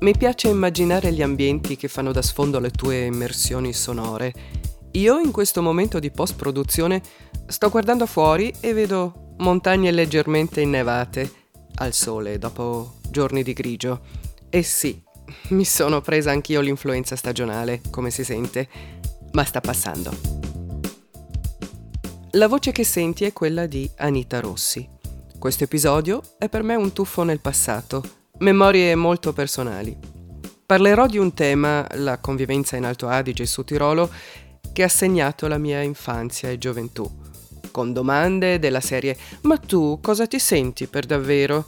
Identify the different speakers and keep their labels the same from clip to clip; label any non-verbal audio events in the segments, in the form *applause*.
Speaker 1: Mi piace immaginare gli ambienti che fanno da sfondo alle tue immersioni sonore. Io in questo momento di post-produzione sto guardando fuori e vedo montagne leggermente innevate al sole dopo giorni di grigio. E sì, mi sono presa anch'io l'influenza stagionale, come si sente, ma sta passando. La voce che senti è quella di Anita Rossi. Questo episodio è per me un tuffo nel passato, memorie molto personali. Parlerò di un tema, la convivenza in Alto Adige su Tirolo, che ha segnato la mia infanzia e gioventù, con domande della serie Ma tu cosa ti senti per davvero?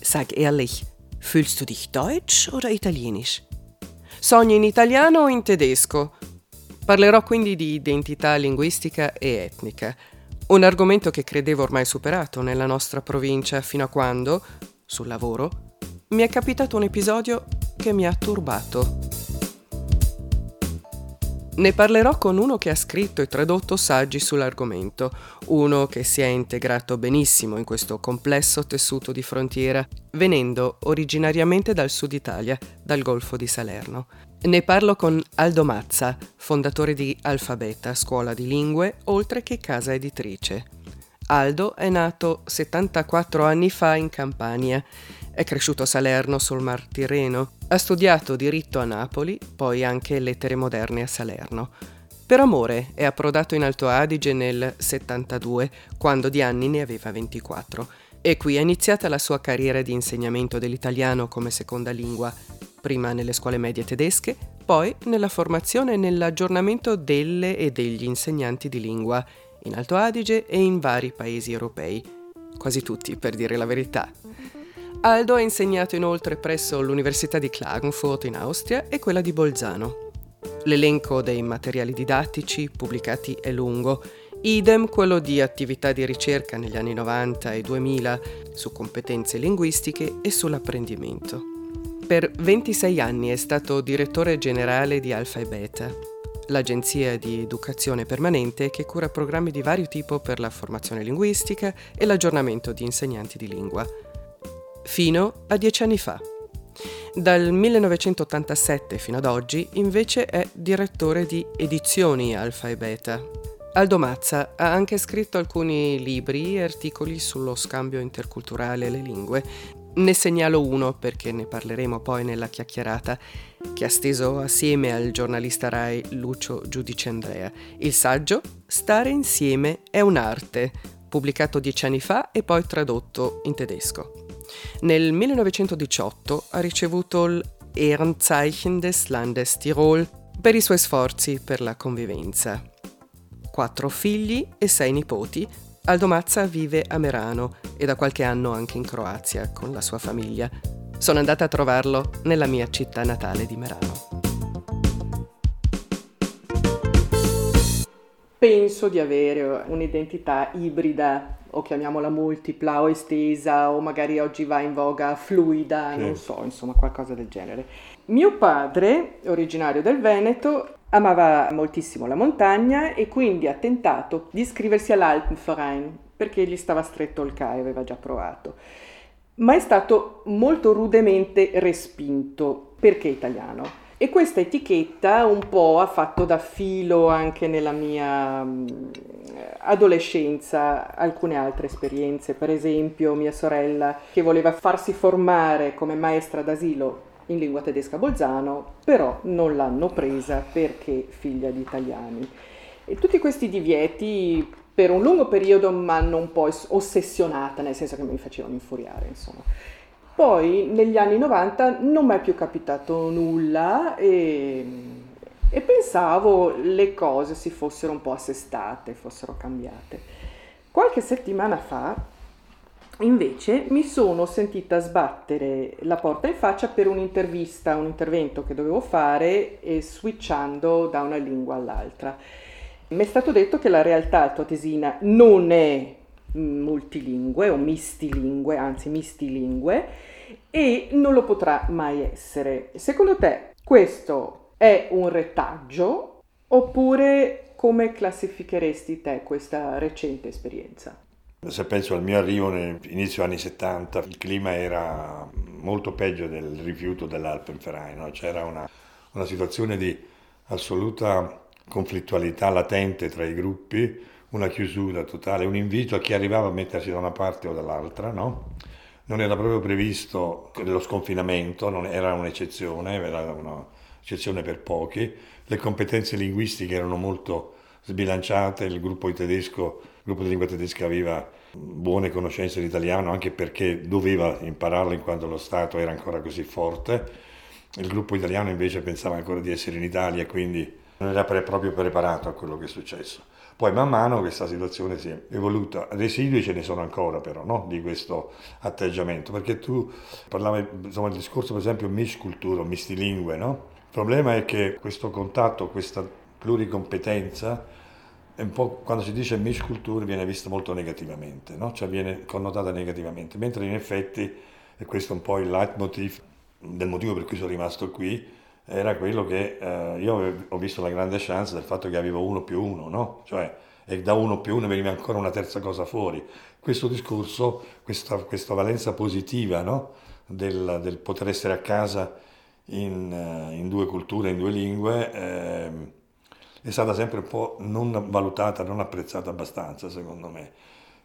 Speaker 1: Sag ehrlich, Fühlst du dich deutsch oder italienisch? Sogni in italiano o in tedesco? Parlerò quindi di identità linguistica e etnica, un argomento che credevo ormai superato nella nostra provincia fino a quando, sul lavoro, mi è capitato un episodio che mi ha turbato. Ne parlerò con uno che ha scritto e tradotto saggi sull'argomento, uno che si è integrato benissimo in questo complesso tessuto di frontiera, venendo originariamente dal sud Italia, dal Golfo di Salerno. Ne parlo con Aldo Mazza, fondatore di Alfabeta, scuola di lingue, oltre che casa editrice. Aldo è nato 74 anni fa in Campania è cresciuto a Salerno sul Mar Tirreno. Ha studiato diritto a Napoli, poi anche lettere moderne a Salerno. Per amore è approdato in Alto Adige nel 72, quando di anni ne aveva 24. E qui è iniziata la sua carriera di insegnamento dell'italiano come seconda lingua, prima nelle scuole medie tedesche, poi nella formazione e nell'aggiornamento delle e degli insegnanti di lingua, in Alto Adige e in vari paesi europei. Quasi tutti, per dire la verità. Aldo ha insegnato inoltre presso l'Università di Klagenfurt in Austria e quella di Bolzano. L'elenco dei materiali didattici pubblicati è lungo, idem quello di attività di ricerca negli anni 90 e 2000 su competenze linguistiche e sull'apprendimento. Per 26 anni è stato direttore generale di Alfa e Beta, l'agenzia di educazione permanente che cura programmi di vario tipo per la formazione linguistica e l'aggiornamento di insegnanti di lingua fino a dieci anni fa. Dal 1987 fino ad oggi invece è direttore di Edizioni Alfa e Beta. Aldo Mazza ha anche scritto alcuni libri e articoli sullo scambio interculturale e le lingue. Ne segnalo uno perché ne parleremo poi nella chiacchierata, che ha steso assieme al giornalista Rai Lucio Giudice Andrea. Il saggio Stare insieme è un'arte, pubblicato dieci anni fa e poi tradotto in tedesco. Nel 1918 ha ricevuto il Ehrenzeichen des Landes Tirol per i suoi sforzi per la convivenza. Quattro figli e sei nipoti, Aldo Mazza vive a Merano e da qualche anno anche in Croazia con la sua famiglia. Sono andata a trovarlo nella mia città natale di Merano. Penso di avere un'identità ibrida o chiamiamola multipla o estesa o magari oggi va in voga fluida, sì. non so, insomma qualcosa del genere. Mio padre, originario del Veneto, amava moltissimo la montagna e quindi ha tentato di iscriversi all'Alpenverein perché gli stava stretto il CAI, aveva già provato. Ma è stato molto rudemente respinto perché italiano e questa etichetta un po' ha fatto da filo anche nella mia mm, adolescenza alcune altre esperienze, per esempio mia sorella che voleva farsi formare come maestra d'asilo in lingua tedesca Bolzano, però non l'hanno presa perché figlia di italiani. E tutti questi divieti per un lungo periodo mi hanno un po' ossessionata, nel senso che mi facevano infuriare, insomma. Poi negli anni 90 non mi è più capitato nulla e, e pensavo le cose si fossero un po' assestate, fossero cambiate. Qualche settimana fa invece mi sono sentita sbattere la porta in faccia per un'intervista, un intervento che dovevo fare e switchando da una lingua all'altra. Mi è stato detto che la realtà altoatesina non è multilingue o mistilingue, anzi mistilingue, e non lo potrà mai essere. Secondo te questo è un retaggio oppure come classificheresti te questa recente esperienza?
Speaker 2: Se penso al mio arrivo inizio anni 70, il clima era molto peggio del rifiuto dell'Alpenverein, no? c'era una, una situazione di assoluta conflittualità latente tra i gruppi, una chiusura totale, un invito a chi arrivava a mettersi da una parte o dall'altra, no? Non era proprio previsto lo sconfinamento, era un'eccezione, era un'eccezione per pochi, le competenze linguistiche erano molto sbilanciate, il gruppo, tedesco, il gruppo di lingua tedesca aveva buone conoscenze di italiano anche perché doveva impararlo in quanto lo Stato era ancora così forte, il gruppo italiano invece pensava ancora di essere in Italia quindi non era proprio preparato a quello che è successo. Poi man mano questa situazione si è evoluta, residui ce ne sono ancora però no? di questo atteggiamento, perché tu parlavi insomma, del discorso per esempio miscultura, mistilingue, no? il problema è che questo contatto, questa pluricompetenza, un po' quando si dice miscultura viene vista molto negativamente, no? cioè viene connotata negativamente, mentre in effetti, e questo è un po' il leitmotiv del motivo per cui sono rimasto qui, era quello che eh, io ho visto la grande chance del fatto che avevo uno più uno, no? Cioè, e da uno più uno veniva ancora una terza cosa fuori. Questo discorso, questa, questa valenza positiva, no? del, del, poter essere a casa in, eh, in, due culture, in due lingue, eh, è stata sempre un po' non valutata, non apprezzata abbastanza, secondo me.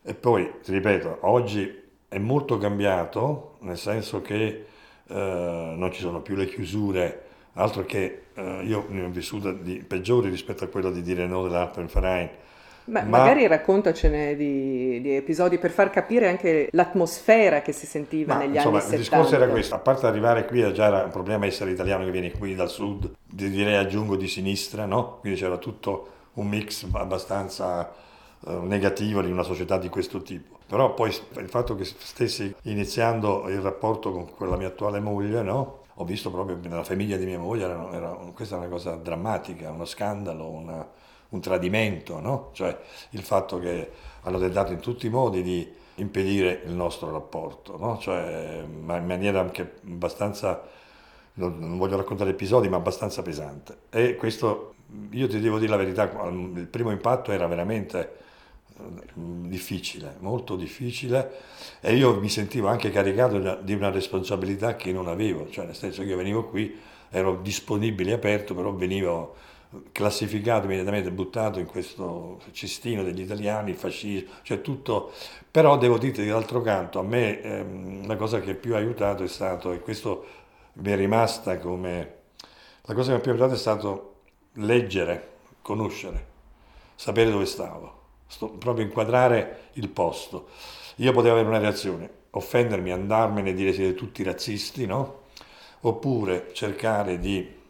Speaker 2: E poi, ti ripeto, oggi è molto cambiato, nel senso che eh, non ci sono più le chiusure altro che eh, io ne ho vissuta di peggiori rispetto a quello di dire no dell'Alpenverein.
Speaker 3: Beh, ma... Magari raccontacene di, di, episodi per far capire anche l'atmosfera che si sentiva ma, negli
Speaker 2: insomma,
Speaker 3: anni 70.
Speaker 2: Il discorso era questo, a parte arrivare qui già era un problema essere italiano che viene qui dal sud, direi aggiungo di sinistra, no? quindi c'era tutto un mix abbastanza uh, negativo di una società di questo tipo. Però poi il fatto che stessi iniziando il rapporto con la mia attuale moglie, no? Ho visto proprio nella famiglia di mia moglie, era, era, questa è una cosa drammatica, uno scandalo, una, un tradimento, no? cioè il fatto che hanno tentato in tutti i modi di impedire il nostro rapporto, no? cioè, ma in maniera anche abbastanza, non voglio raccontare episodi, ma abbastanza pesante. E questo, io ti devo dire la verità, il primo impatto era veramente difficile, molto difficile. E io mi sentivo anche caricato di una responsabilità che non avevo, cioè nel senso che io venivo qui, ero disponibile e aperto, però venivo classificato immediatamente, buttato in questo cestino degli italiani, il fascismo, cioè tutto, però devo dire d'altro canto, a me ehm, la cosa che più ha aiutato è stato, e questo mi è rimasta come, la cosa che mi ha più aiutato è stato leggere, conoscere, sapere dove stavo sto, proprio inquadrare il posto. Io potevo avere una reazione, offendermi, andarmene e dire siete tutti razzisti, no? Oppure cercare di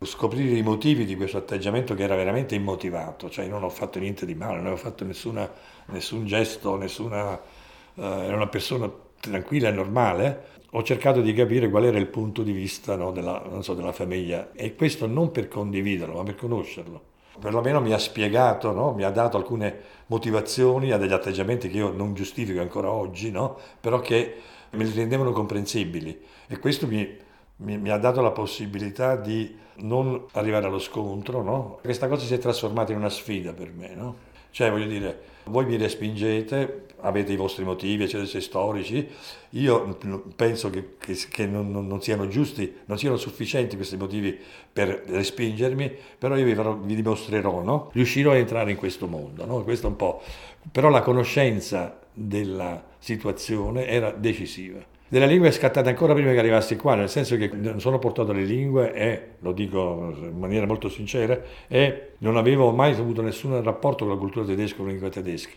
Speaker 2: scoprire i motivi di questo atteggiamento che era veramente immotivato, cioè non ho fatto niente di male, non ho fatto nessuna, nessun gesto, nessuna... Uh, era una persona tranquilla e normale, ho cercato di capire qual era il punto di vista no, della, so, della famiglia e questo non per condividerlo, ma per conoscerlo perlomeno mi ha spiegato, no? mi ha dato alcune motivazioni a degli atteggiamenti che io non giustifico ancora oggi, no? però che me li rendevano comprensibili e questo mi, mi, mi, ha dato la possibilità di non arrivare allo scontro. No? Questa cosa si è trasformata in una sfida per me. Cioè, voglio dire, voi mi respingete, avete i vostri motivi, eccetera, storici, io penso che, che, che non, non, siano giusti, non siano sufficienti questi motivi per respingermi, però io vi, farò, vi dimostrerò, no? riuscirò a entrare in questo mondo, no? questo un po'. Però la conoscenza della situazione era decisiva della lingua è scattata ancora prima che arrivassi qua, nel senso che non sono portato alle lingue e, lo dico in maniera molto sincera, e non avevo mai avuto nessun rapporto con la cultura tedesca, con la lingua tedesca.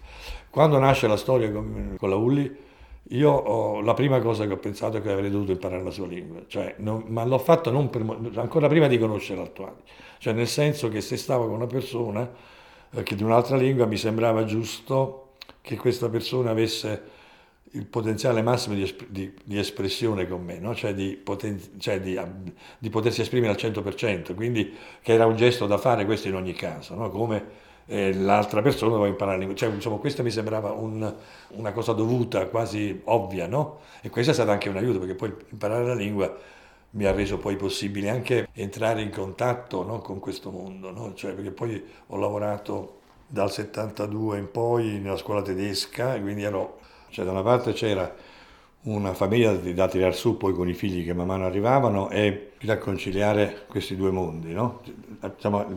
Speaker 2: Quando nasce la storia con, con la Ulli, io ho, la prima cosa che ho pensato è che avrei dovuto imparare la sua lingua, cioè, non, ma l'ho fatto per, ancora prima di conoscere l'attuale, cioè nel senso che se stavo con una persona eh, che di un'altra lingua mi sembrava giusto che questa persona avesse il potenziale massimo di, di, di espressione con me, no? cioè, di, poten- cioè di, potersi esprimere al 100%, quindi che era un gesto da fare questo in ogni caso, no? come eh, l'altra persona doveva imparare la lingua. Cioè, insomma, questa mi sembrava un, una cosa dovuta, quasi ovvia, no? E questo è stato anche un aiuto, perché poi imparare la lingua mi ha reso poi possibile anche entrare in contatto no? con questo mondo, no? cioè, perché poi ho lavorato dal 72 in poi nella scuola tedesca, quindi ero, cioè da una parte c'era una famiglia da tirare su poi con i figli che man mano arrivavano e da conciliare questi due mondi. No?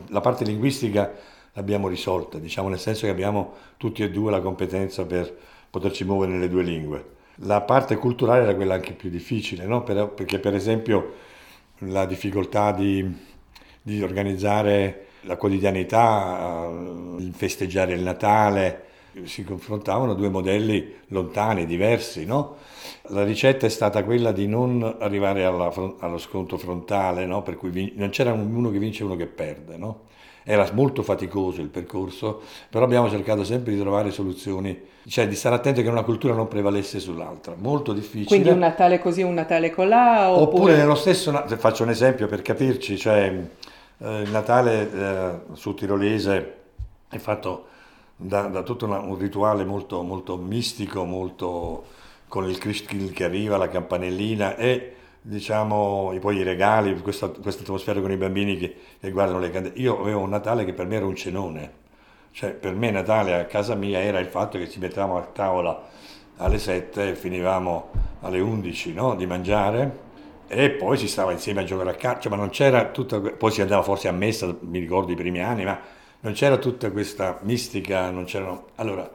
Speaker 2: La parte linguistica l'abbiamo risolta, diciamo, nel senso che abbiamo tutti e due la competenza per poterci muovere nelle due lingue. La parte culturale era quella anche più difficile, no? perché per esempio la difficoltà di, di organizzare la quotidianità, il festeggiare il Natale, si confrontavano due modelli lontani, diversi. No? La ricetta è stata quella di non arrivare alla, allo scontro frontale, no? per cui non c'era uno che vince e uno che perde. No? Era molto faticoso il percorso, però abbiamo cercato sempre di trovare soluzioni, cioè di stare attenti che una cultura non prevalesse sull'altra. Molto difficile.
Speaker 3: Quindi un Natale così, un Natale colà?
Speaker 2: Oppure, oppure nello stesso, faccio un esempio per capirci, cioè eh, il Natale eh, sul tirolese è fatto da, da tutto una, un rituale molto, molto mistico, molto con il Christkill che arriva, la campanellina e diciamo, poi i regali, questa, questa atmosfera con i bambini che, che guardano le candele. Io avevo un Natale che per me era un cenone, cioè per me Natale a casa mia era il fatto che ci mettevamo a tavola alle 7 e finivamo alle 11 no? di mangiare e poi si stava insieme a giocare a calcio, ma non c'era tutta, poi si andava forse a messa, mi ricordo i primi anni, ma non c'era tutta questa mistica, non c'erano... Allora,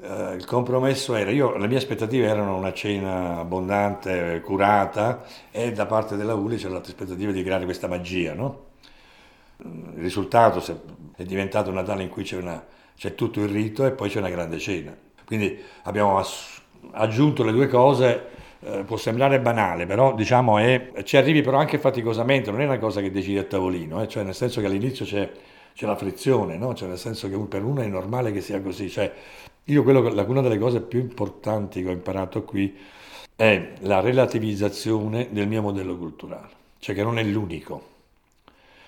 Speaker 2: eh, il compromesso era, io, le mie aspettative erano una cena abbondante, curata e da parte della ULI c'era l'aspettativa di creare questa magia, no? Il risultato è diventato un Natale in cui c'è, una, c'è, tutto il rito e poi c'è una grande cena. Quindi abbiamo aggiunto le due cose, eh, può sembrare banale, però diciamo è, ci arrivi però anche faticosamente, non è una cosa che decidi a tavolino, eh? cioè nel senso che all'inizio c'è, c'è la frizione, no? cioè nel senso che per uno è normale che sia così, cioè io quello, una delle cose più importanti che ho imparato qui è la relativizzazione del mio modello culturale, cioè che non è l'unico.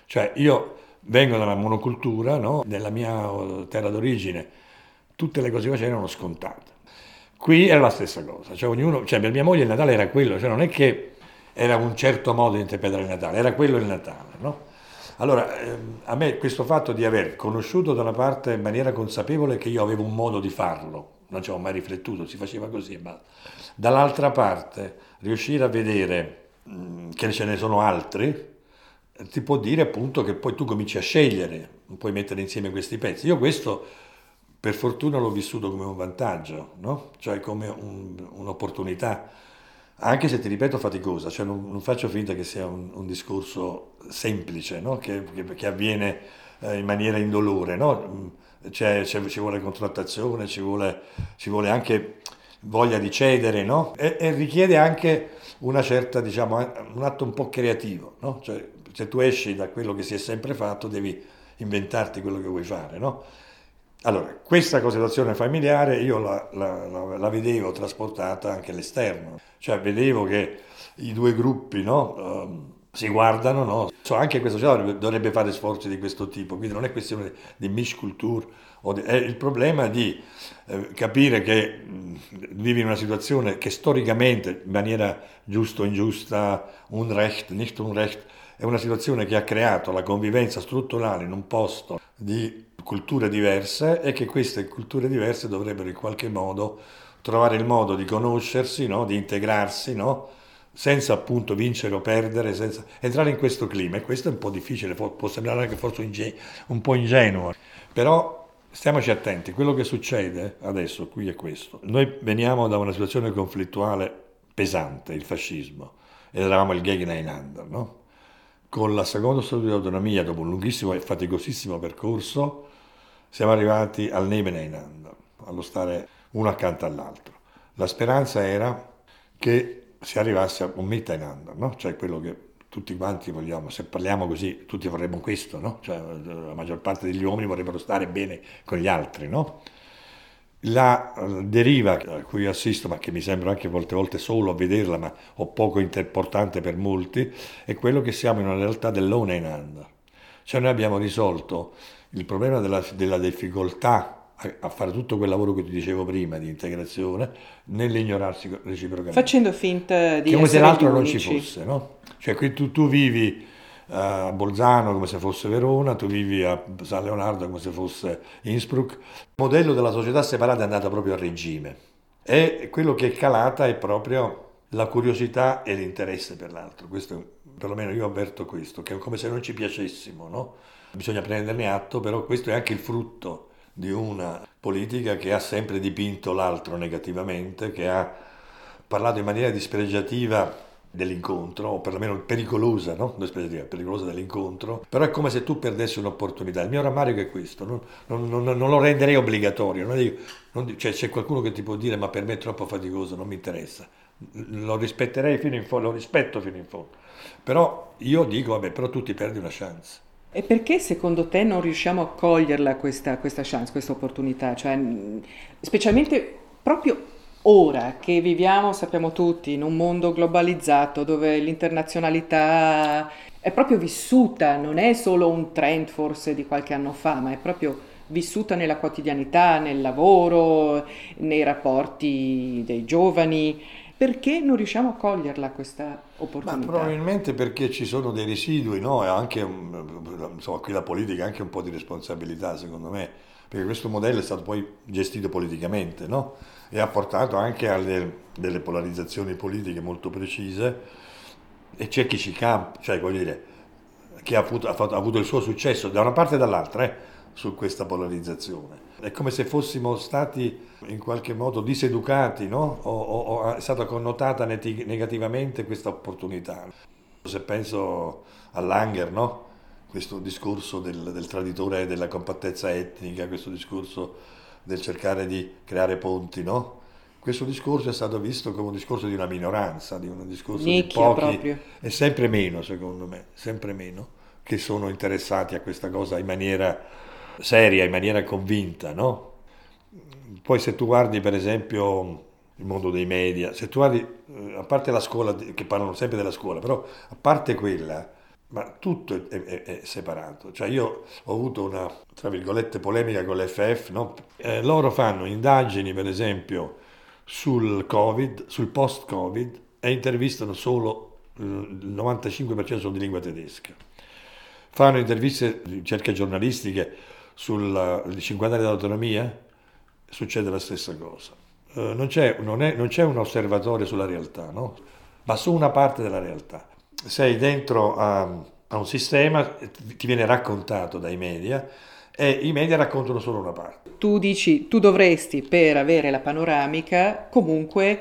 Speaker 2: Cioè io vengo dalla monocultura, no? nella mia uh, terra d'origine tutte le cose che facevo erano scontate. Qui era la stessa cosa, cioè, ognuno, cioè per mia moglie il Natale era quello, cioè non è che era un certo modo di interpretare il Natale, era quello il Natale. No? Allora, ehm, a me questo fatto di aver conosciuto da una parte in maniera consapevole che io avevo un modo di farlo, non ci ho mai riflettuto, si faceva così, ma dall'altra parte riuscire a vedere che ce ne sono altri, ti può dire appunto che poi tu cominci a scegliere, puoi mettere insieme questi pezzi. Io questo per fortuna l'ho vissuto come un vantaggio, no? cioè come un, un'opportunità anche se ti ripeto faticosa, cioè non, non faccio finta che sia un, un discorso semplice, no? che, che, che, avviene eh, in maniera indolore, no? c'è, c'è, ci vuole contrattazione, ci vuole, ci vuole, anche voglia di cedere no? e, e, richiede anche una certa, diciamo, un atto un po' creativo, cioè, se tu esci da quello che si è sempre fatto devi inventarti quello che vuoi fare. Allora, questa considerazione familiare io la, la, la, vedevo trasportata anche all'esterno, cioè vedevo che i due gruppi no, uh, si guardano, no? cioè, anche questa società dovrebbe, fare sforzi di questo tipo, quindi non è questione di misculture, è il problema di eh, capire che mh, vivi in una situazione che storicamente, in maniera giusta o ingiusta, un recht, nicht un recht, è una situazione che ha creato la convivenza strutturale in un posto di culture diverse e che queste culture diverse dovrebbero in qualche modo trovare il modo di conoscersi, no? di integrarsi, no? senza appunto vincere o perdere, senza entrare in questo clima. E questo è un po' difficile, può sembrare anche forse un po' ingenuo, però stiamoci attenti, quello che succede adesso qui è questo. Noi veniamo da una situazione conflittuale pesante, il fascismo, ed eravamo il Gegeneinander, no? Con la seconda storia di autonomia, dopo un lunghissimo e faticosissimo percorso, siamo arrivati al Nebeneinander, allo stare uno accanto all'altro. La speranza era che si arrivasse a un Miteinander, no? cioè quello che tutti quanti vogliamo, se parliamo così tutti vorremmo questo, no? cioè, la maggior parte degli uomini vorrebbero stare bene con gli altri. No? La deriva a cui assisto, ma che mi sembra anche molte volte solo a vederla, ma o poco importante per molti, è quello che siamo in una realtà dell'Oneinander. Cioè noi abbiamo risolto il problema della, della difficoltà a, a, fare tutto quel lavoro che ti dicevo prima di integrazione nell'ignorarsi reciprocamente.
Speaker 3: Facendo finta di
Speaker 2: Come se l'altro non ci fosse, no? Cioè qui tu, tu vivi a Bolzano come se fosse Verona, tu vivi a San Leonardo come se fosse Innsbruck. Il modello della società separata è andato proprio a regime e quello che è calata è proprio la curiosità e l'interesse per l'altro. Questo, perlomeno io avverto questo, che è come se non ci piacessimo, no? Bisogna prenderne atto, però questo è anche il frutto di una politica che ha sempre dipinto l'altro negativamente, che ha parlato in maniera dispregiativa dell'incontro, o perlomeno pericolosa, no? pericolosa dell'incontro, però è come se tu perdessi un'opportunità. Il mio rammarico è questo, non, non, non, non lo renderei obbligatorio, dico, cioè, c'è qualcuno che ti può dire ma per me è troppo faticoso, non mi interessa, lo rispetterei fino in fondo, lo rispetto fino in fondo, però io dico, vabbè, però tu ti perdi una chance.
Speaker 3: E perché secondo te non riusciamo a coglierla questa, questa chance, questa opportunità? Cioè, specialmente proprio ora che viviamo, sappiamo tutti, in un mondo globalizzato dove l'internazionalità è proprio vissuta, non è solo un trend forse di qualche anno fa, ma è proprio vissuta nella quotidianità, nel lavoro, nei rapporti dei giovani. Perché non riusciamo a coglierla questa opportunità?
Speaker 2: Ma probabilmente perché ci sono dei residui, no? E anche, insomma, qui la politica ha anche un po' di responsabilità, secondo me, perché questo modello è stato poi gestito politicamente, no? e ha portato anche a delle polarizzazioni politiche molto precise e c'è chi ci campa, cioè voglio dire, che ha avuto, ha, fatto, ha avuto, il suo successo da una parte e dall'altra eh, su questa polarizzazione. È come se fossimo stati in qualche modo diseducati, no? o, o, o è stata connotata negativamente questa opportunità. Se penso all'Anger, no? questo discorso del, del traditore della compattezza etnica, questo discorso del cercare di creare ponti, no? Questo discorso è stato visto come un discorso di una minoranza, di un discorso Nicchia, di pochi, proprio. e sempre meno, secondo me, sempre meno, che sono interessati a questa cosa in maniera seria, in maniera convinta, no? Poi se tu guardi per esempio il mondo dei media, se tu guardi, eh, a parte la scuola, che parlano sempre della scuola, però a parte quella, ma tutto è, è, è, separato. Cioè io ho avuto una, tra virgolette, polemica con l'FF, no? eh, loro fanno indagini, per esempio, sul Covid, sul post-Covid, e intervistano solo il 95% sono di lingua tedesca. Fanno interviste, ricerche giornalistiche sui 50 anni dell'autonomia, succede la stessa cosa. Eh, non, c'è, non, è, non, c'è, un osservatorio sulla realtà, no? ma su una parte della realtà sei dentro a, a un sistema, ti viene raccontato dai media e i media raccontano solo una parte.
Speaker 3: Tu dici, tu dovresti per avere la panoramica comunque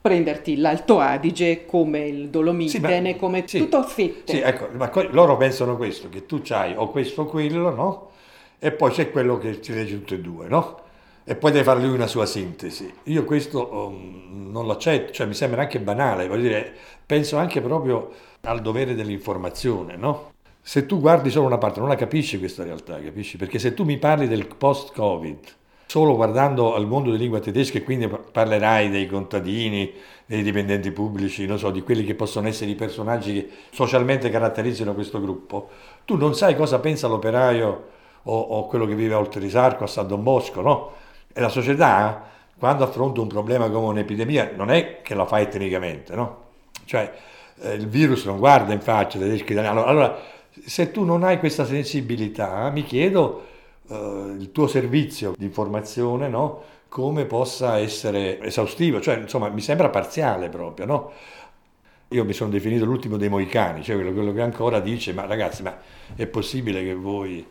Speaker 3: prenderti l'Alto Adige come il Dolomite, sì, come sì, tutto fette.
Speaker 2: Sì, ecco, ma loro pensano questo, che tu c'hai o questo o quello, no? E poi c'è quello che ci legge tutte e due, no? E poi deve fare lui una sua sintesi. Io questo um, non lo accetto, cioè mi sembra anche banale, voglio dire, penso anche proprio al dovere dell'informazione, no? Se tu guardi solo una parte non la capisci questa realtà, capisci? Perché se tu mi parli del post-Covid, solo guardando al mondo di lingua tedesca e quindi parlerai dei contadini, dei dipendenti pubblici, so, di quelli che possono essere i personaggi che socialmente caratterizzano questo gruppo, tu non sai cosa pensa l'operaio o, o quello che vive a Oltrisarco, a San Don Bosco, no? E la società, quando affronta un problema come un'epidemia, non è che la fa etnicamente, no? Cioè, eh, il virus non guarda in faccia tedeschi italiani. Allora, allora, se tu non hai questa sensibilità, mi chiedo eh, il tuo servizio di informazione, no? come possa essere esaustivo, cioè insomma mi sembra parziale proprio, no? Io mi sono definito l'ultimo dei moicani, cioè quello, quello che ancora dice, ma ragazzi, ma è possibile che voi...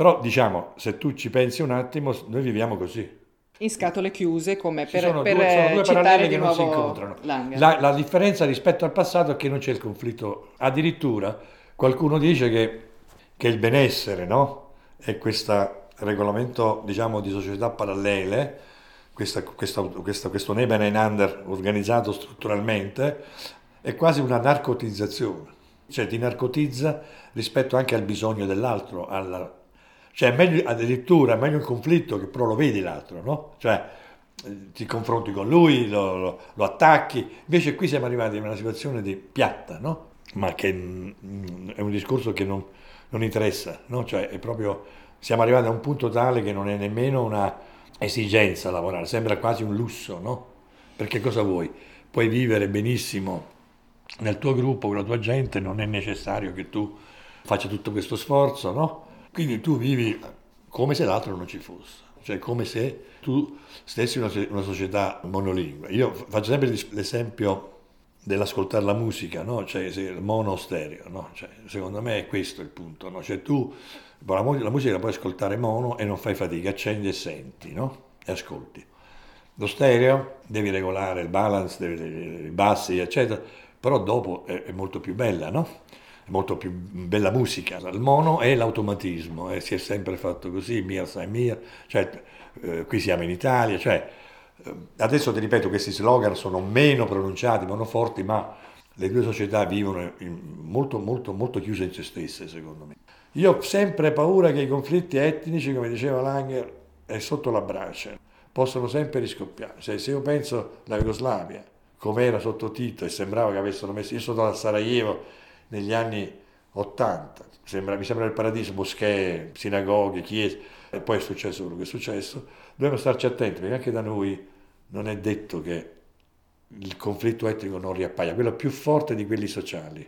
Speaker 2: Però diciamo, se tu ci pensi un attimo, noi viviamo così
Speaker 3: in scatole chiuse come per, sono per due, sono due citare di nuovo si incontrano.
Speaker 2: La, la, differenza rispetto al passato è che non c'è il conflitto. Addirittura qualcuno dice che, che il benessere no? e questo regolamento diciamo, di società parallele, questa, questa, questa, questo Nebeneinander organizzato strutturalmente, è quasi una narcotizzazione. Cioè ti narcotizza rispetto anche al bisogno dell'altro, alla, cioè, meglio, addirittura è meglio il conflitto che però lo vedi l'altro, no? Cioè, ti confronti con lui, lo, lo, lo, attacchi. Invece qui siamo arrivati in una situazione di piatta, no? Ma che mh, è un discorso che non, non interessa, no? Cioè, è proprio, siamo arrivati a un punto tale che non è nemmeno una esigenza lavorare, sembra quasi un lusso, no? Perché cosa vuoi? Puoi vivere benissimo nel tuo gruppo, con la tua gente, non è necessario che tu faccia tutto questo sforzo, no? Quindi tu vivi come se l'altro non ci fosse, cioè come se tu stessi in una, società monolingue. Io faccio sempre l'esempio dell'ascoltare la musica, no? cioè il mono stereo, no? cioè, secondo me è questo il punto, no? cioè tu la, la, musica la puoi ascoltare mono e non fai fatica, accendi e senti e ascolti. Lo stereo devi regolare il balance, i bassi, eccetera, però dopo è molto più bella, no? Molto più bella musica. Il mono è l'automatismo, eh, si è sempre fatto così, mia sai mia, cioè, eh, qui siamo in Italia, cioè, eh, adesso ti ripeto, questi slogan sono meno pronunciati, meno forti, ma le due società vivono molto, molto, molto chiuse in se stesse, secondo me. Io ho sempre paura che i conflitti etnici, come diceva Langer, è sotto la brace, possono sempre riscoppiare. Cioè, se io penso alla Jugoslavia, come era sotto Tito e sembrava che avessero messo... Io sono stato a Sarajevo negli anni 80, sembra, mi sembra il paradiso, moschee, sinagoghe, chiese, e poi è successo quello che è successo. Dobbiamo starci attenti perché anche da noi non è detto che il conflitto etnico non riappaia, quello più forte di quelli sociali.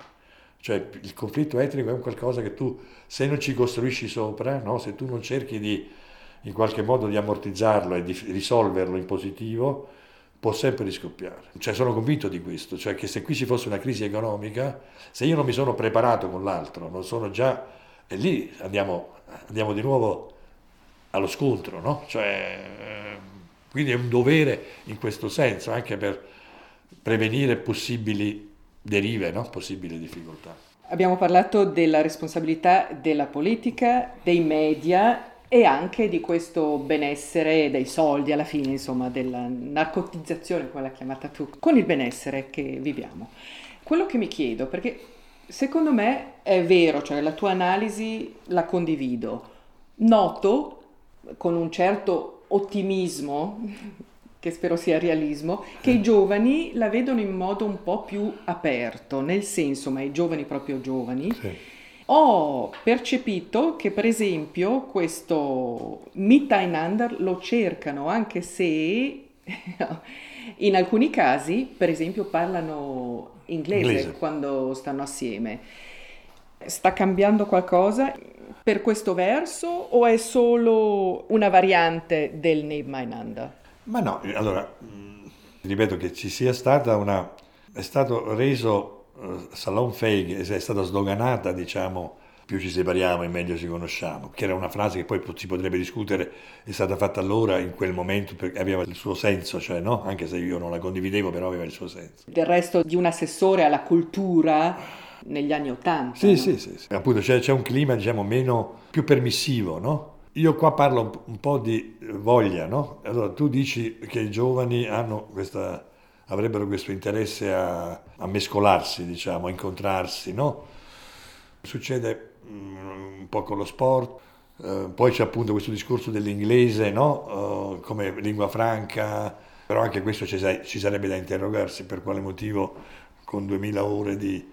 Speaker 2: Cioè il conflitto etnico è un qualcosa che tu, se non ci costruisci sopra, no? se tu non cerchi di, in qualche modo di ammortizzarlo e di risolverlo in positivo, può sempre riscoppiare. Cioè sono convinto di questo, cioè che se qui ci fosse una crisi economica, se io non mi sono preparato con l'altro, non sono già... e lì andiamo, andiamo di nuovo allo scontro, no? Cioè, quindi è un dovere in questo senso, anche per prevenire possibili derive, no? possibili difficoltà.
Speaker 3: Abbiamo parlato della responsabilità della politica, dei media e anche di questo benessere dei soldi alla fine, insomma, della narcotizzazione, l'ha chiamata tu, con il benessere che viviamo. Quello che mi chiedo, perché secondo me è vero, cioè la tua analisi la condivido, noto con un certo ottimismo che spero sia realismo, che i giovani la vedono in modo un po' più aperto, nel senso, ma i giovani proprio giovani, sì. Ho percepito che per esempio questo Mittainander lo cercano, anche se *laughs* in alcuni casi, per esempio, parlano inglese, inglese. quando stanno assieme. Sta cambiando qualcosa per questo verso o è solo una variante del Neemainander?
Speaker 2: Ma no, allora, ripeto che ci sia stata una... è stato reso uh, Salon Feig, è stata sdoganata, diciamo, più ci separiamo e meglio ci conosciamo, che era una frase che poi si potrebbe discutere, è stata fatta allora, in quel momento, perché aveva il suo senso, cioè no? Anche se io non la condividevo, però aveva il suo senso.
Speaker 3: Del resto di un assessore alla cultura negli anni Ottanta.
Speaker 2: Sì, no? sì, sì, sì, Appunto c'è, c'è un clima, diciamo, meno, più permissivo, no? Io qua parlo un po' di voglia, no? Allora tu dici che i giovani questa, avrebbero questo interesse a, a, mescolarsi, diciamo, a incontrarsi, no? Succede mm, un po' con lo sport, eh, poi c'è appunto questo discorso dell'inglese, no? Uh, come lingua franca, però anche questo ci, ci sarebbe da interrogarsi per quale motivo con 2000 ore di,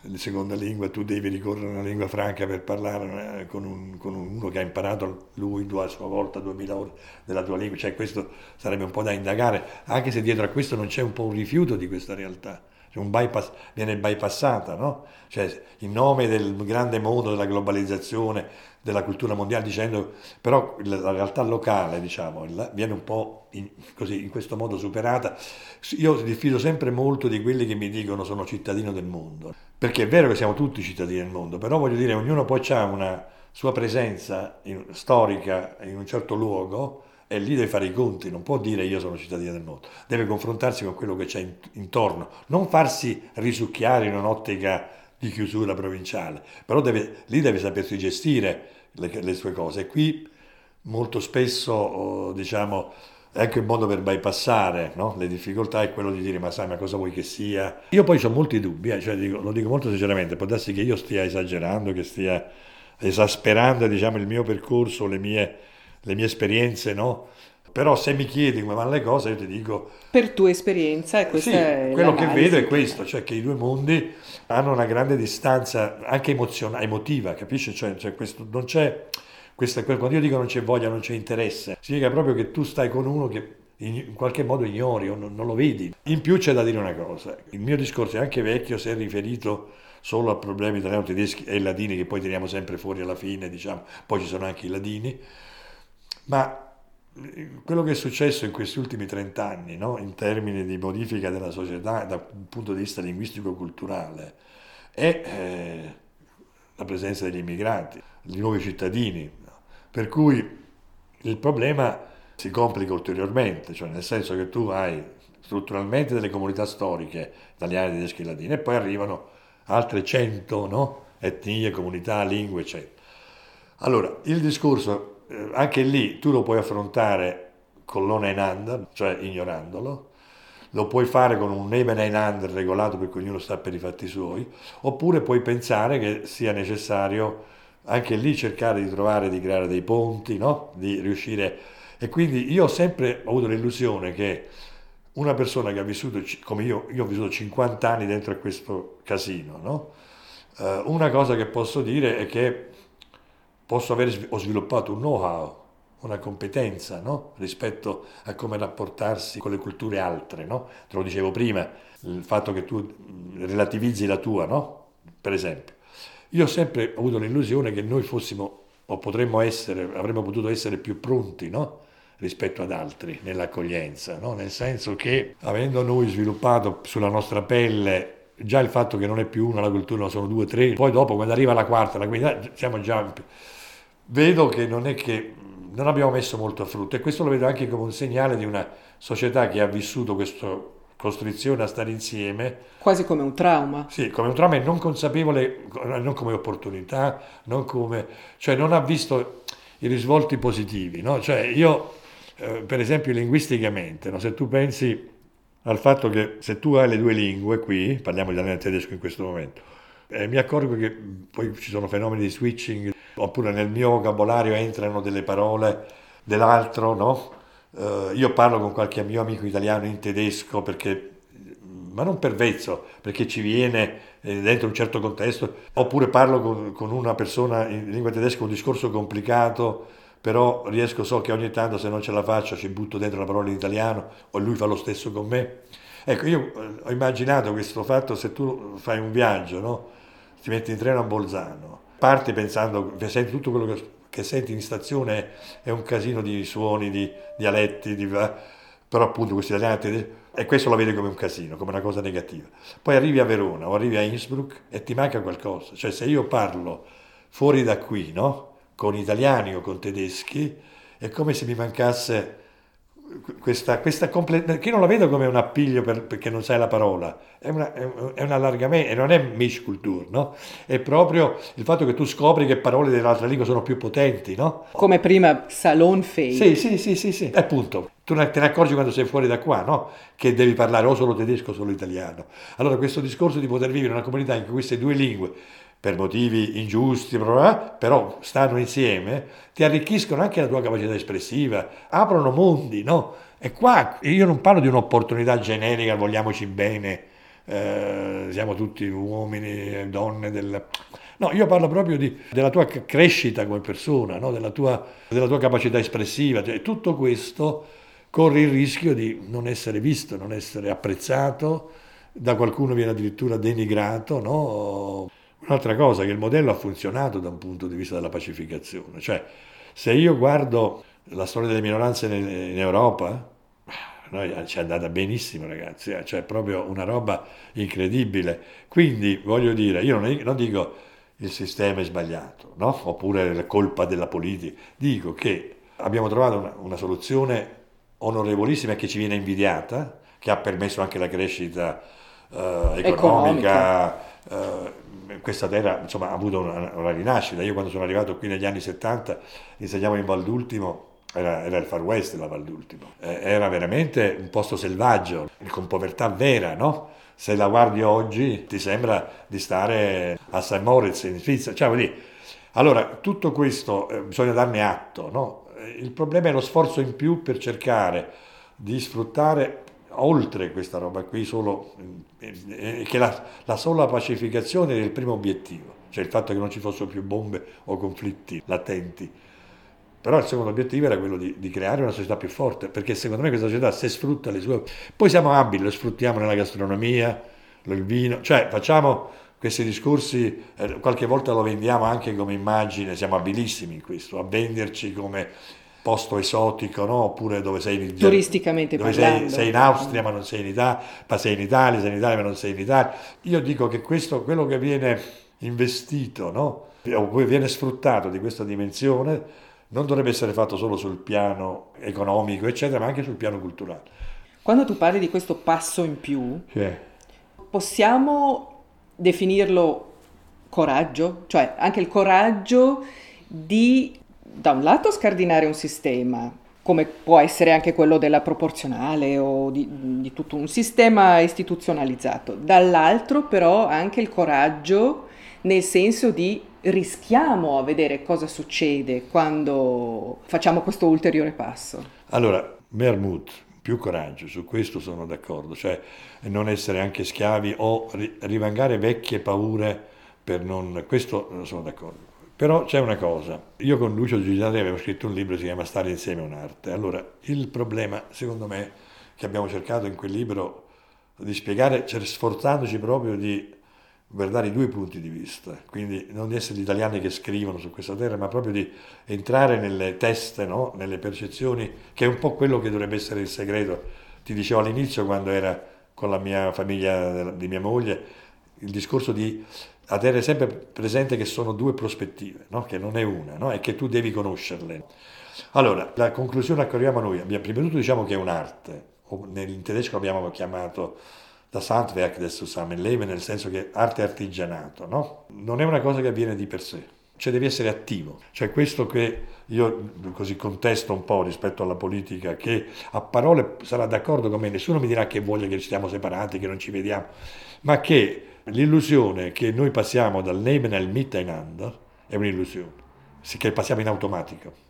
Speaker 2: di seconda lingua, tu devi ricorrere a una lingua franca per parlare eh, con, un, con, uno che ha imparato lui a sua volta 2000 ore della tua lingua, cioè questo sarebbe un po' da indagare, anche se dietro a questo non c'è un po' un rifiuto di questa realtà, cioè bypass, viene bypassata, no? Cioè in nome del grande mondo della globalizzazione, della cultura mondiale, dicendo però la realtà locale, diciamo, viene un po' in, così, in questo modo superata. Io diffido sempre molto di quelli che mi dicono sono cittadino del mondo, perché è vero che siamo tutti cittadini del mondo, però voglio dire, ognuno poi ha una sua presenza in, storica in un certo luogo e lì deve fare i conti, non può dire io sono cittadino del mondo, deve confrontarsi con quello che c'è in, intorno, non farsi risucchiare in un'ottica di chiusura provinciale, però deve, lì deve sapersi gestire le, le, sue cose. E qui molto spesso, oh, diciamo, è anche un modo per bypassare no? le difficoltà è quello di dire ma sai ma cosa vuoi che sia io poi ho molti dubbi eh, cioè, dico, lo dico molto sinceramente può darsi che io stia esagerando che stia esasperando diciamo, il mio percorso le mie, le mie esperienze no? Però se mi chiedi come vanno le cose, io ti dico...
Speaker 3: Per tua esperienza, e questa sì, è
Speaker 2: quello che vedo è questo, cioè che i due mondi hanno una grande distanza anche emozionale, emotiva, capisci? Cioè, cioè questo, non c'è... Questa, quando io dico non c'è voglia, non c'è interesse, significa proprio che tu stai con uno che in qualche modo ignori o non, lo vedi. In più c'è da dire una cosa, il mio discorso è anche vecchio se è riferito solo al problema italiano, tedeschi e ladini che poi teniamo sempre fuori alla fine, diciamo, poi ci sono anche i ladini, ma quello che è successo in questi ultimi trent'anni, no? in termini di modifica della società dal punto di vista linguistico-culturale, è eh, la presenza degli immigrati, di nuovi cittadini, per cui il problema si complica ulteriormente, cioè nel senso che tu hai strutturalmente delle comunità storiche italiane, tedesche e latine e poi arrivano altre cento no? etnie, comunità, lingue, eccetera. Allora, il discorso, eh, anche lì tu lo puoi affrontare con hand, cioè ignorandolo, lo puoi fare con un name in hand regolato per cui ognuno sta per i fatti suoi, oppure puoi pensare che sia necessario anche lì cercare di trovare, di creare dei ponti, no? di riuscire. E quindi io ho sempre avuto l'illusione che una persona che ha vissuto, come io, io ho vissuto 50 anni dentro a questo casino, no? uh, una cosa che posso dire è che posso aver, ho sviluppato un know-how, una competenza no? rispetto a come rapportarsi con le culture altre. No? Te lo dicevo prima, il fatto che tu relativizzi la tua, no? per esempio. Io ho sempre avuto l'illusione che noi fossimo o potremmo essere, avremmo potuto essere più pronti no? rispetto ad altri nell'accoglienza, no? nel senso che avendo noi sviluppato sulla nostra pelle già il fatto che non è più una la cultura, ma sono due, tre, poi dopo quando arriva la quarta, la quinta, siamo già... Vedo che non è che non abbiamo messo molto a frutto e questo lo vedo anche come un segnale di una società che ha vissuto questa costrizione a stare insieme.
Speaker 3: Quasi come un trauma.
Speaker 2: Sì, come un trauma e non consapevole, non come opportunità, non come... cioè non ha visto i risvolti positivi, no? Cioè io, eh, per esempio linguisticamente, no? se tu pensi al fatto che se tu hai le due lingue qui, parliamo italiano e tedesco in questo momento, eh, mi accorgo che poi ci sono fenomeni di switching, oppure nel mio vocabolario entrano delle parole dell'altro, no? Uh, io parlo con qualche mio amico italiano in tedesco perché, ma non per vezzo, perché ci viene eh, dentro un certo contesto, oppure parlo con, con, una persona in lingua tedesca un discorso complicato, però riesco, so che ogni tanto se non ce la faccio ci butto dentro la parola in italiano o lui fa lo stesso con me. Ecco, io eh, ho immaginato questo fatto se tu fai un viaggio, no? ti metti in treno a Bolzano, parti pensando senti tutto quello che, che, senti in stazione è un casino di suoni, di dialetti, di, però appunto questi italiani e questo lo vedi come un casino, come una cosa negativa. Poi arrivi a Verona o arrivi a Innsbruck e ti manca qualcosa, cioè se io parlo fuori da qui, no? con italiani o con tedeschi, è come se mi mancasse questa, questa comple- perché non la vedo come un appiglio per, perché non sai la parola, è, una, è un allargamento, e non è Mischkultur, no? È proprio il fatto che tu scopri che parole dell'altra lingua sono più potenti, no?
Speaker 3: Come prima salonfähig.
Speaker 2: Sì, sì, sì, sì, sì, appunto. Tu te ne accorgi quando sei fuori da qua, no? Che devi parlare o solo tedesco o solo italiano. Allora questo discorso di poter vivere in una comunità in cui queste due lingue per motivi ingiusti, però stanno insieme, ti arricchiscono anche la tua capacità espressiva, aprono mondi, no? E qua io non parlo di un'opportunità generica, vogliamoci bene, eh, siamo tutti uomini, donne, del... no, io parlo proprio di, della tua crescita come persona, no? della, tua, della, tua, capacità espressiva, cioè, tutto questo corre il rischio di non essere visto, non essere apprezzato, da qualcuno viene addirittura denigrato, no? Un'altra cosa, che il modello ha funzionato da un punto di vista della pacificazione, cioè se io guardo la storia delle minoranze in, Europa, noi ci è andata benissimo ragazzi, eh, cioè proprio una roba incredibile. Quindi voglio dire, io non, dico il sistema è sbagliato, no? oppure è colpa della politica, dico che abbiamo trovato una, una soluzione onorevolissima che ci viene invidiata, che ha permesso anche la crescita uh, economica. economica. Uh, questa terra insomma, ha avuto una, una, rinascita. Io quando sono arrivato qui negli anni 70 insegnavo in Val d'Ultimo, era, era il Far West la Val d'Ultimo, eh, era veramente un posto selvaggio, con povertà vera, no? Se la guardi oggi ti sembra di stare a St. Moritz in Svizzera, cioè, dire, allora tutto questo eh, bisogna darne atto, no? Il problema è lo sforzo in più per cercare di sfruttare oltre questa roba qui, solo, eh, eh, che la, la sola pacificazione è il primo obiettivo, cioè il fatto che non ci fossero più bombe o conflitti latenti. Però il secondo obiettivo era quello di, di, creare una società più forte, perché secondo me questa società se sfrutta le sue... Poi siamo abili, lo sfruttiamo nella gastronomia, il vino, cioè facciamo questi discorsi eh, qualche volta lo vendiamo anche come immagine, siamo abilissimi in questo, a venderci come posto esotico, no? oppure dove sei in
Speaker 3: turisticamente
Speaker 2: dove sei, sei, in Austria ma non sei in Italia, ma sei in Italia, sei in Italia ma non sei in Italia. Io dico che questo, quello che viene investito, no? o viene sfruttato di questa dimensione, non dovrebbe essere fatto solo sul piano economico, eccetera, ma anche sul piano culturale.
Speaker 3: Quando tu parli di questo passo in più,
Speaker 2: sì.
Speaker 3: possiamo definirlo coraggio? Cioè anche il coraggio di, da un lato, scardinare un sistema, come può essere anche quello della proporzionale o di, di tutto un sistema istituzionalizzato, dall'altro però anche il coraggio nel senso di rischiamo a vedere cosa succede quando facciamo questo ulteriore passo?
Speaker 2: Allora, Mermut, più coraggio, su questo sono d'accordo, cioè non essere anche schiavi o rivangare vecchie paure per non... questo sono d'accordo. Però c'è una cosa, io con Lucio Giuliani avevo scritto un libro che si chiama Stare insieme a un'arte. Allora, il problema, secondo me, che abbiamo cercato in quel libro di spiegare, cioè, sforzandoci proprio di guardare i due punti di vista, quindi non di essere gli italiani che scrivono su questa terra, ma proprio di entrare nelle teste, no? nelle percezioni, che è un po' quello che dovrebbe essere il segreto. Ti dicevo all'inizio, quando era con la mia famiglia di mia moglie, il discorso di avere sempre presente che sono due prospettive, no? che non è una, no? e che tu devi conoscerle. Allora, la conclusione a cui arriviamo noi, prima di tutto diciamo che è un'arte, in tedesco abbiamo chiamato das Handwerk des Zusammenleben, nel senso che arte artigianato, no? Non è una cosa che avviene di per sé, cioè devi essere attivo. Cioè questo che io così contesto un po' rispetto alla politica, che a parole sarà d'accordo con me, nessuno mi dirà che voglia che stiamo separati, che non ci vediamo, ma che l'illusione che noi passiamo dal Nehmen al Miteinander è un'illusione, che passiamo in automatico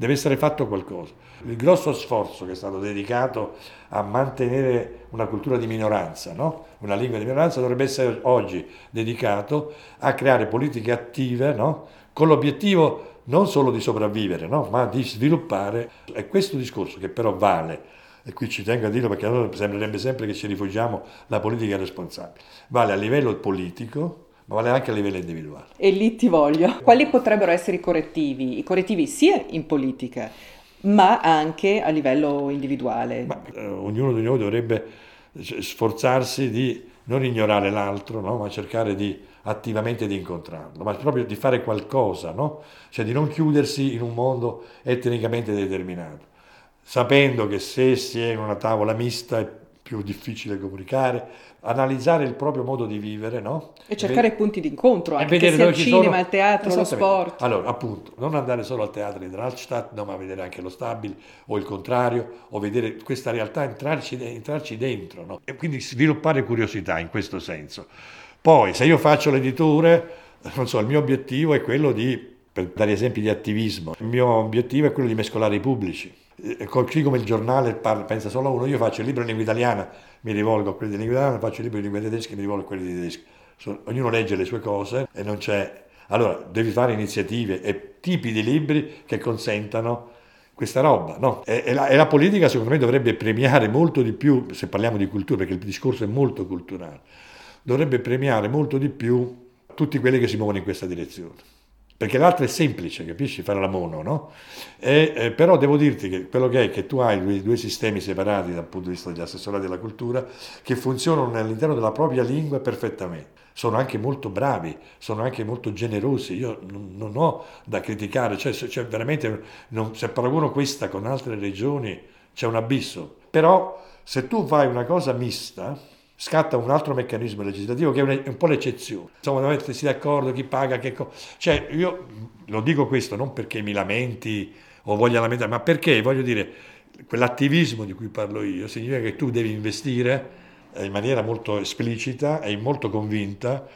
Speaker 2: deve essere fatto qualcosa. Il grosso sforzo che è stato dedicato a mantenere una cultura di minoranza, no? una lingua di minoranza, dovrebbe essere oggi dedicato a creare politiche attive no? con l'obiettivo non solo di sopravvivere, no? ma di sviluppare. È questo discorso che però vale, e qui ci tengo a dirlo perché a noi sembrerebbe sempre che ci rifugiamo la politica responsabile, vale a livello politico, ma vale anche a livello individuale.
Speaker 3: E lì ti voglio. Quali potrebbero essere i correttivi? I correttivi sia in politica, ma anche a livello individuale.
Speaker 2: Ma, eh, ognuno di noi dovrebbe sforzarsi di non ignorare l'altro, no? ma cercare di attivamente di incontrarlo, ma proprio di fare qualcosa, no? cioè di non chiudersi in un mondo etnicamente determinato, sapendo che se si è in una tavola mista è più difficile comunicare, analizzare il proprio modo di vivere, no?
Speaker 3: E cercare e punti d'incontro, anche vedere sia il cinema, sono... il teatro, lo sport.
Speaker 2: Allora, appunto, non andare solo al teatro di Dralstadt, no, ma vedere anche lo Stabil, o il contrario, o vedere questa realtà, entrarci, entrarci dentro, no? E quindi sviluppare curiosità in questo senso. Poi, se io faccio l'editore, non so, il mio obiettivo è quello di, per dare esempi di attivismo, il mio obiettivo è quello di mescolare i pubblici così come il giornale parla, pensa solo a uno, io faccio il libro in lingua italiana, mi rivolgo a quelli di lingua italiana, faccio il libro in lingua tedesca, mi rivolgo a quelli di tedesco. ognuno legge le sue cose e non c'è... Allora, devi fare iniziative e tipi di libri che consentano questa roba, no? E, e, la, e la politica secondo me dovrebbe premiare molto di più, se parliamo di cultura, perché il discorso è molto culturale, dovrebbe premiare molto di più tutti quelli che si muovono in questa direzione perché l'altro è semplice, capisci, fare la mono, no? E, eh, però devo dirti che quello che è che tu hai due, due, sistemi separati dal punto di vista degli assessorati della cultura che funzionano all'interno della propria lingua perfettamente. Sono anche molto bravi, sono anche molto generosi, io non, non ho da criticare, cioè, cioè veramente non, se paragono questa con altre regioni c'è un abisso. Però se tu fai una cosa mista, scatta un altro meccanismo legislativo che è un po' l'eccezione. Insomma, dovete mettersi d'accordo chi paga che cosa. Cioè, io lo dico questo non perché mi lamenti o voglia lamentare, ma perché voglio dire, quell'attivismo di cui parlo io significa che tu devi investire eh, in maniera molto esplicita e molto convinta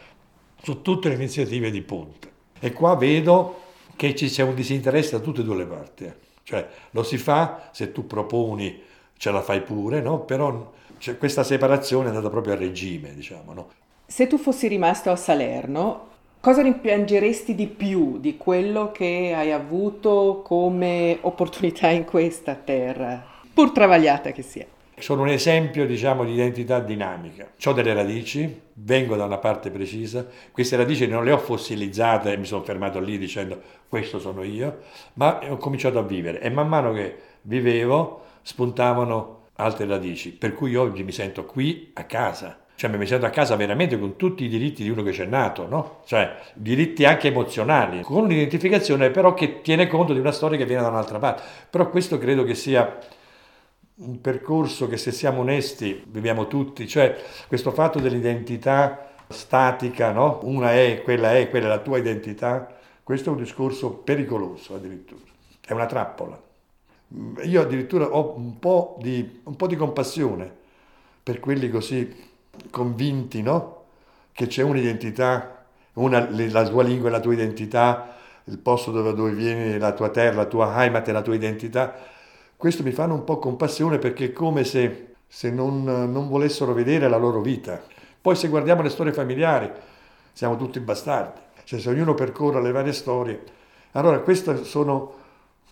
Speaker 2: su tutte le iniziative di ponte. E qua vedo che ci c'è un disinteresse da tutte e due le parti. Eh. Cioè, lo si fa se tu proponi, ce la fai pure, no? Però cioè, questa separazione è andata proprio a regime, diciamo. No?
Speaker 3: Se tu fossi rimasto a Salerno, cosa rimpiangeresti di più di quello che hai avuto come opportunità in questa terra, pur travagliata che sia?
Speaker 2: sono un esempio, diciamo, di identità dinamica. Ho delle radici, vengo da una parte precisa, queste radici non le ho fossilizzate e mi sono fermato lì dicendo questo sono io, ma ho cominciato a vivere e man mano che vivevo spuntavano altre radici, per cui oggi mi sento qui a casa. Cioè mi sento a casa veramente con tutti i diritti di uno che c'è nato, no? Cioè diritti anche emozionali, con un'identificazione però che tiene conto di una storia che viene da un'altra parte. Però questo credo che sia un percorso che se siamo onesti viviamo tutti, cioè questo fatto dell'identità statica, no? Una è, quella è, quella è la tua identità, questo è un discorso pericoloso addirittura, è una trappola. Io addirittura ho un po' di, un po di compassione per quelli così convinti, no? Che c'è un'identità, una, la tua lingua è la tua identità, il posto dove, dove vieni, la tua terra, la tua Heimat è la tua identità. Questo mi fanno un po' compassione perché è come se, se non, non volessero vedere la loro vita. Poi se guardiamo le storie familiari, siamo tutti bastardi. Cioè se ognuno percorre le varie storie. Allora queste sono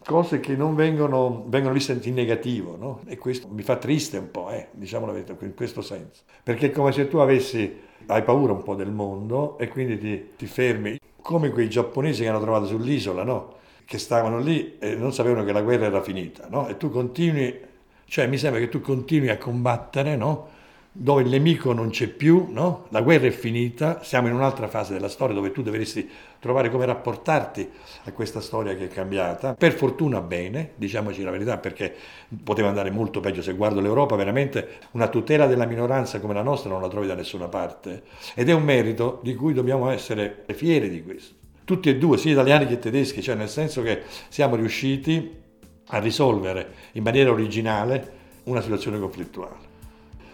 Speaker 2: cose che non vengono, vengono viste in negativo, no? E questo mi fa triste un po', eh, diciamo la verità, in questo senso. Perché è come se tu avessi, hai paura un po' del mondo e quindi ti, ti fermi, come quei giapponesi che hanno trovato sull'isola, no? Che stavano lì e non sapevano che la guerra era finita, no? E tu continui, cioè mi sembra che tu continui a combattere, no? Dove il nemico non c'è più, no? la guerra è finita, siamo in un'altra fase della storia dove tu dovresti trovare come rapportarti a questa storia che è cambiata. Per fortuna bene, diciamoci la verità, perché poteva andare molto peggio. Se guardo l'Europa, veramente una tutela della minoranza come la nostra non la trovi da nessuna parte. Ed è un merito di cui dobbiamo essere fieri di questo. Tutti e due, sia italiani che tedeschi, cioè nel senso che siamo riusciti a risolvere in maniera originale una situazione conflittuale.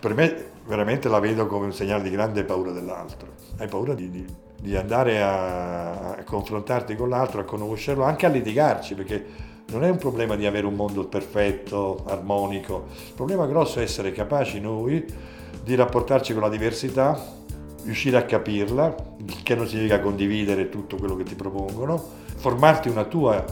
Speaker 2: Per me veramente la vedo come un segnale di grande paura dell'altro. Hai paura di, di, di andare a, a, confrontarti con l'altro, a conoscerlo, anche a litigarci, perché non è un problema di avere un mondo perfetto, armonico. Il problema grosso è essere capaci noi di rapportarci con la diversità, riuscire a capirla, che non significa condividere tutto quello che ti propongono, formarti una tua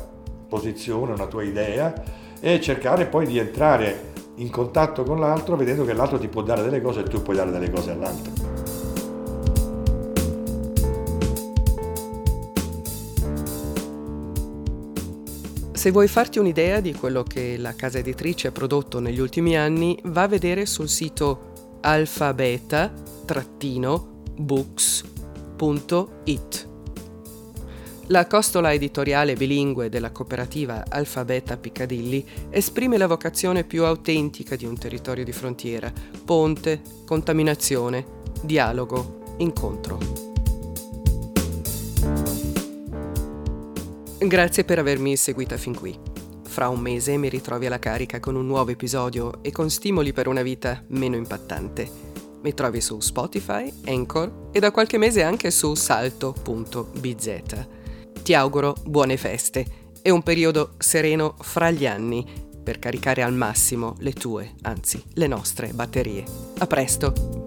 Speaker 2: posizione, una tua idea e cercare poi di entrare in contatto con l'altro vedendo che l'altro ti può dare delle cose e tu puoi dare delle cose all'altro.
Speaker 1: Se vuoi farti un'idea di quello che la casa editrice ha prodotto negli ultimi anni, va a vedere sul sito alfabeta-books.it. La costola editoriale bilingue della cooperativa Alfabeta Piccadilly esprime la vocazione più autentica di un territorio di frontiera, ponte, contaminazione, dialogo, incontro. Grazie per avermi seguita fin qui. Fra un mese mi ritrovi alla carica con un nuovo episodio e con stimoli per una vita meno impattante. Mi trovi su Spotify, Anchor e da qualche mese anche su salto.bz. Ti auguro buone feste e un periodo sereno fra gli anni per caricare al massimo le tue, anzi le nostre batterie. A presto!